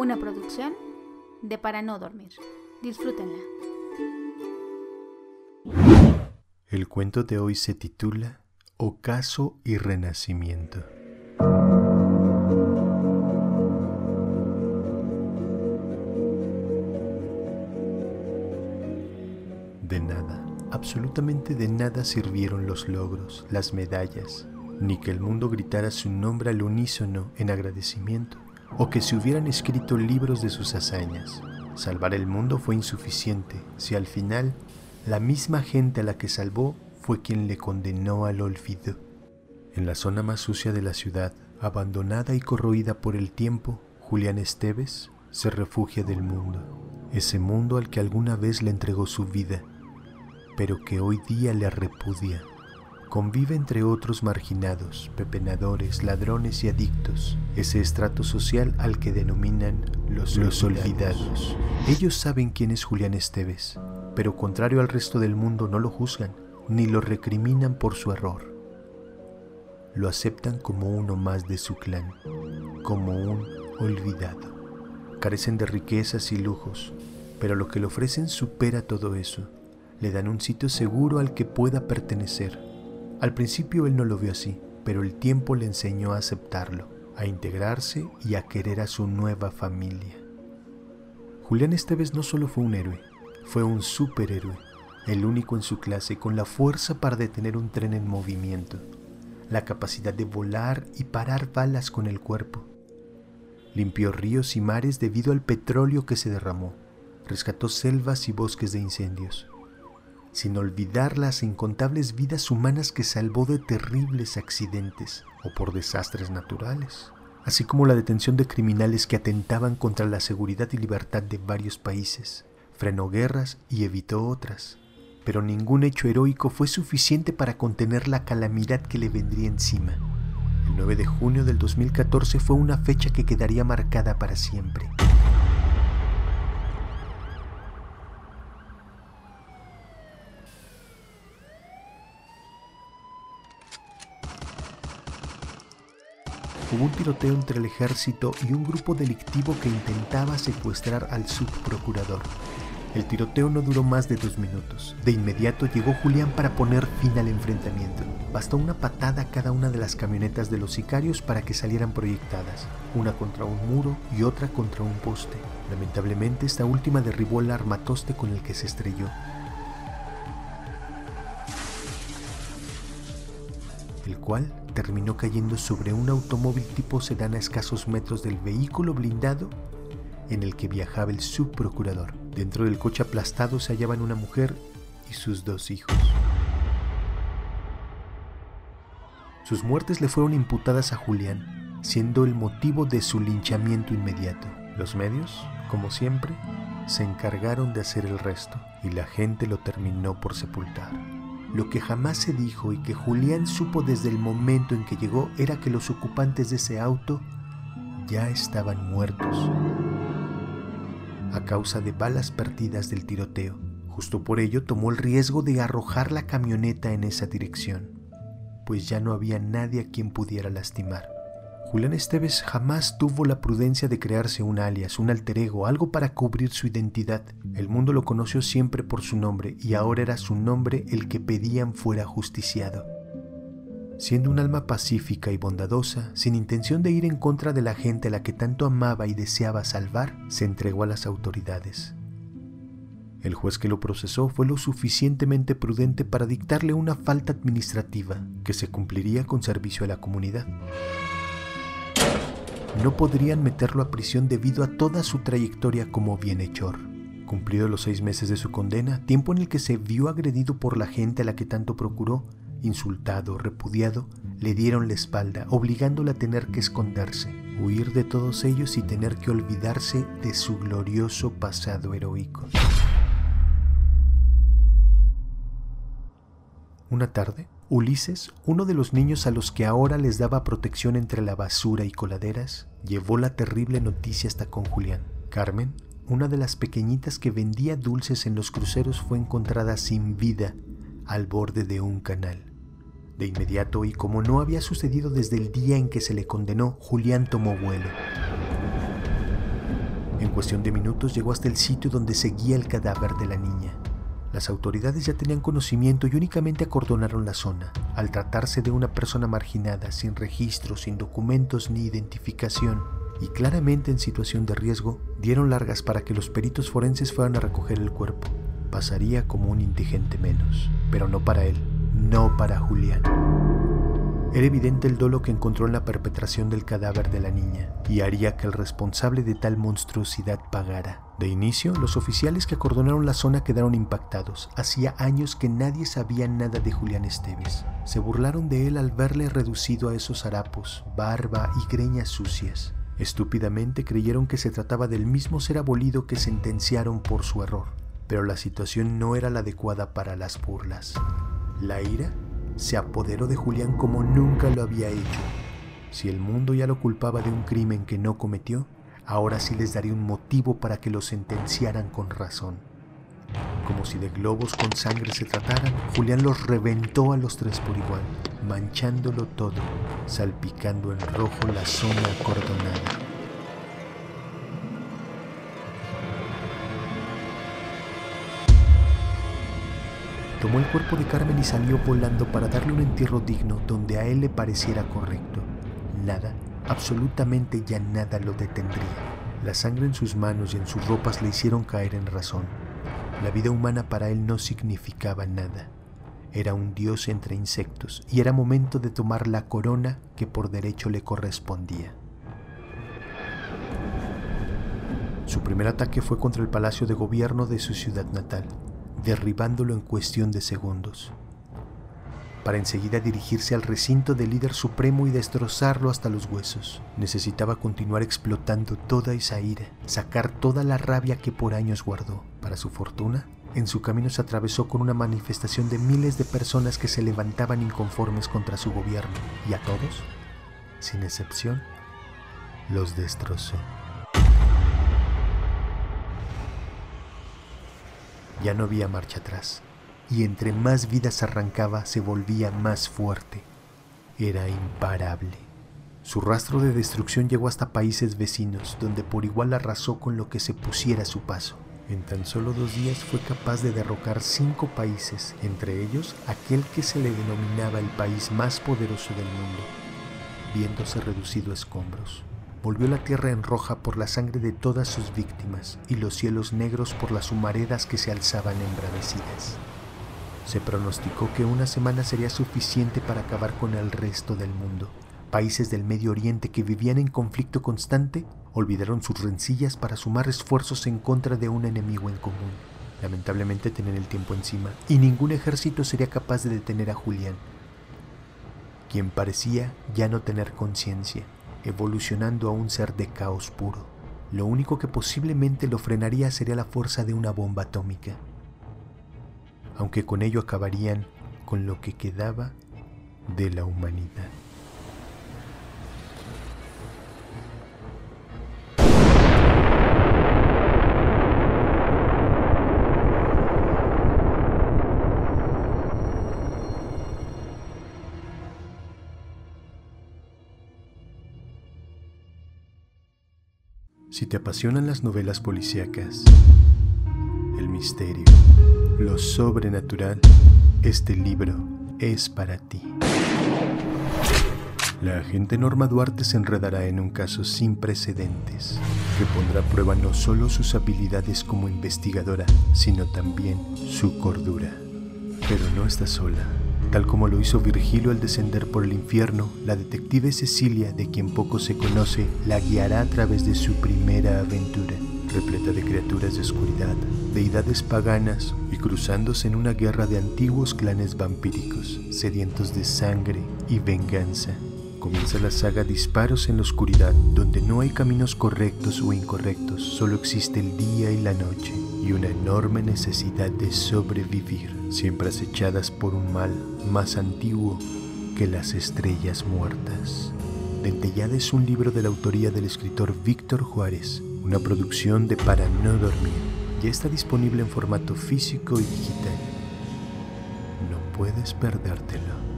una producción de Para No Dormir. Disfrútenla. El cuento de hoy se titula Ocaso y Renacimiento. De nada, absolutamente de nada sirvieron los logros, las medallas, ni que el mundo gritara su nombre al unísono en agradecimiento, o que se hubieran escrito libros de sus hazañas. Salvar el mundo fue insuficiente si al final la misma gente a la que salvó fue quien le condenó al olvido. En la zona más sucia de la ciudad, abandonada y corroída por el tiempo, Julián Esteves se refugia del mundo, ese mundo al que alguna vez le entregó su vida, pero que hoy día le repudia. Convive entre otros marginados, pepenadores, ladrones y adictos, ese estrato social al que denominan los, los olvidados. Ellos saben quién es Julián Esteves, pero contrario al resto del mundo no lo juzgan, ni lo recriminan por su error. Lo aceptan como uno más de su clan, como un olvidado. Carecen de riquezas y lujos, pero lo que le ofrecen supera todo eso. Le dan un sitio seguro al que pueda pertenecer al principio él no lo vio así, pero el tiempo le enseñó a aceptarlo, a integrarse y a querer a su nueva familia. Julián Esteves no solo fue un héroe, fue un superhéroe, el único en su clase con la fuerza para detener un tren en movimiento, la capacidad de volar y parar balas con el cuerpo. Limpió ríos y mares debido al petróleo que se derramó, rescató selvas y bosques de incendios, sin olvidar las incontables vidas humanas que salvó de terribles accidentes o por desastres naturales, así como la detención de criminales que atentaban contra la seguridad y libertad de varios países, frenó guerras y evitó otras. Pero ningún hecho heroico fue suficiente para contener la calamidad que le vendría encima. El 9 de junio del 2014 fue una fecha que quedaría marcada para siempre. Un tiroteo entre el ejército y un grupo delictivo que intentaba secuestrar al subprocurador. El tiroteo no duró más de dos minutos. De inmediato llegó Julián para poner fin al enfrentamiento. Bastó una patada a cada una de las camionetas de los sicarios para que salieran proyectadas, una contra un muro y otra contra un poste. Lamentablemente esta última derribó el armatoste con el que se estrelló. El cual terminó cayendo sobre un automóvil tipo sedán a escasos metros del vehículo blindado en el que viajaba el subprocurador. Dentro del coche aplastado se hallaban una mujer y sus dos hijos. Sus muertes le fueron imputadas a Julián, siendo el motivo de su linchamiento inmediato. Los medios, como siempre, se encargaron de hacer el resto y la gente lo terminó por sepultar. Lo que jamás se dijo y que Julián supo desde el momento en que llegó era que los ocupantes de ese auto ya estaban muertos a causa de balas perdidas del tiroteo. Justo por ello tomó el riesgo de arrojar la camioneta en esa dirección, pues ya no había nadie a quien pudiera lastimar. Julián Esteves jamás tuvo la prudencia de crearse un alias, un alter ego, algo para cubrir su identidad. El mundo lo conoció siempre por su nombre y ahora era su nombre el que pedían fuera justiciado. Siendo un alma pacífica y bondadosa, sin intención de ir en contra de la gente a la que tanto amaba y deseaba salvar, se entregó a las autoridades. El juez que lo procesó fue lo suficientemente prudente para dictarle una falta administrativa que se cumpliría con servicio a la comunidad no podrían meterlo a prisión debido a toda su trayectoria como bienhechor. Cumplido los seis meses de su condena, tiempo en el que se vio agredido por la gente a la que tanto procuró, insultado, repudiado, le dieron la espalda, obligándole a tener que esconderse, huir de todos ellos y tener que olvidarse de su glorioso pasado heroico. Una tarde, Ulises, uno de los niños a los que ahora les daba protección entre la basura y coladeras, llevó la terrible noticia hasta con Julián. Carmen, una de las pequeñitas que vendía dulces en los cruceros, fue encontrada sin vida al borde de un canal. De inmediato, y como no había sucedido desde el día en que se le condenó, Julián tomó vuelo. En cuestión de minutos llegó hasta el sitio donde seguía el cadáver de la niña. Las autoridades ya tenían conocimiento y únicamente acordonaron la zona. Al tratarse de una persona marginada, sin registro, sin documentos ni identificación, y claramente en situación de riesgo, dieron largas para que los peritos forenses fueran a recoger el cuerpo. Pasaría como un indigente menos, pero no para él, no para Julián. Era evidente el dolo que encontró en la perpetración del cadáver de la niña y haría que el responsable de tal monstruosidad pagara. De inicio, los oficiales que acordonaron la zona quedaron impactados. Hacía años que nadie sabía nada de Julián Esteves. Se burlaron de él al verle reducido a esos harapos, barba y greñas sucias. Estúpidamente creyeron que se trataba del mismo ser abolido que sentenciaron por su error, pero la situación no era la adecuada para las burlas. La ira se apoderó de Julián como nunca lo había hecho. Si el mundo ya lo culpaba de un crimen que no cometió, ahora sí les daría un motivo para que lo sentenciaran con razón. Como si de globos con sangre se trataran, Julián los reventó a los tres por igual, manchándolo todo, salpicando en rojo la zona acordonada. Tomó el cuerpo de Carmen y salió volando para darle un entierro digno donde a él le pareciera correcto. Nada, absolutamente ya nada lo detendría. La sangre en sus manos y en sus ropas le hicieron caer en razón. La vida humana para él no significaba nada. Era un dios entre insectos y era momento de tomar la corona que por derecho le correspondía. Su primer ataque fue contra el palacio de gobierno de su ciudad natal derribándolo en cuestión de segundos, para enseguida dirigirse al recinto del líder supremo y destrozarlo hasta los huesos. Necesitaba continuar explotando toda esa ira, sacar toda la rabia que por años guardó. Para su fortuna, en su camino se atravesó con una manifestación de miles de personas que se levantaban inconformes contra su gobierno, y a todos, sin excepción, los destrozó. Ya no había marcha atrás, y entre más vidas arrancaba se volvía más fuerte. Era imparable. Su rastro de destrucción llegó hasta países vecinos, donde por igual arrasó con lo que se pusiera a su paso. En tan solo dos días fue capaz de derrocar cinco países, entre ellos aquel que se le denominaba el país más poderoso del mundo, viéndose reducido a escombros volvió la tierra en roja por la sangre de todas sus víctimas y los cielos negros por las humaredas que se alzaban embravecidas. Se pronosticó que una semana sería suficiente para acabar con el resto del mundo. Países del Medio Oriente que vivían en conflicto constante olvidaron sus rencillas para sumar esfuerzos en contra de un enemigo en común. Lamentablemente tenían el tiempo encima y ningún ejército sería capaz de detener a Julián, quien parecía ya no tener conciencia evolucionando a un ser de caos puro. Lo único que posiblemente lo frenaría sería la fuerza de una bomba atómica, aunque con ello acabarían con lo que quedaba de la humanidad. Si te apasionan las novelas policíacas, el misterio, lo sobrenatural, este libro es para ti. La agente Norma Duarte se enredará en un caso sin precedentes, que pondrá a prueba no solo sus habilidades como investigadora, sino también su cordura. Pero no está sola. Tal como lo hizo Virgilio al descender por el infierno, la detective Cecilia, de quien poco se conoce, la guiará a través de su primera aventura, repleta de criaturas de oscuridad, deidades paganas y cruzándose en una guerra de antiguos clanes vampíricos, sedientos de sangre y venganza. Comienza la saga Disparos en la Oscuridad, donde no hay caminos correctos o incorrectos, solo existe el día y la noche y una enorme necesidad de sobrevivir, siempre acechadas por un mal más antiguo que las estrellas muertas. Dentellada es un libro de la autoría del escritor Víctor Juárez, una producción de Para no dormir. Ya está disponible en formato físico y digital. No puedes perdértelo.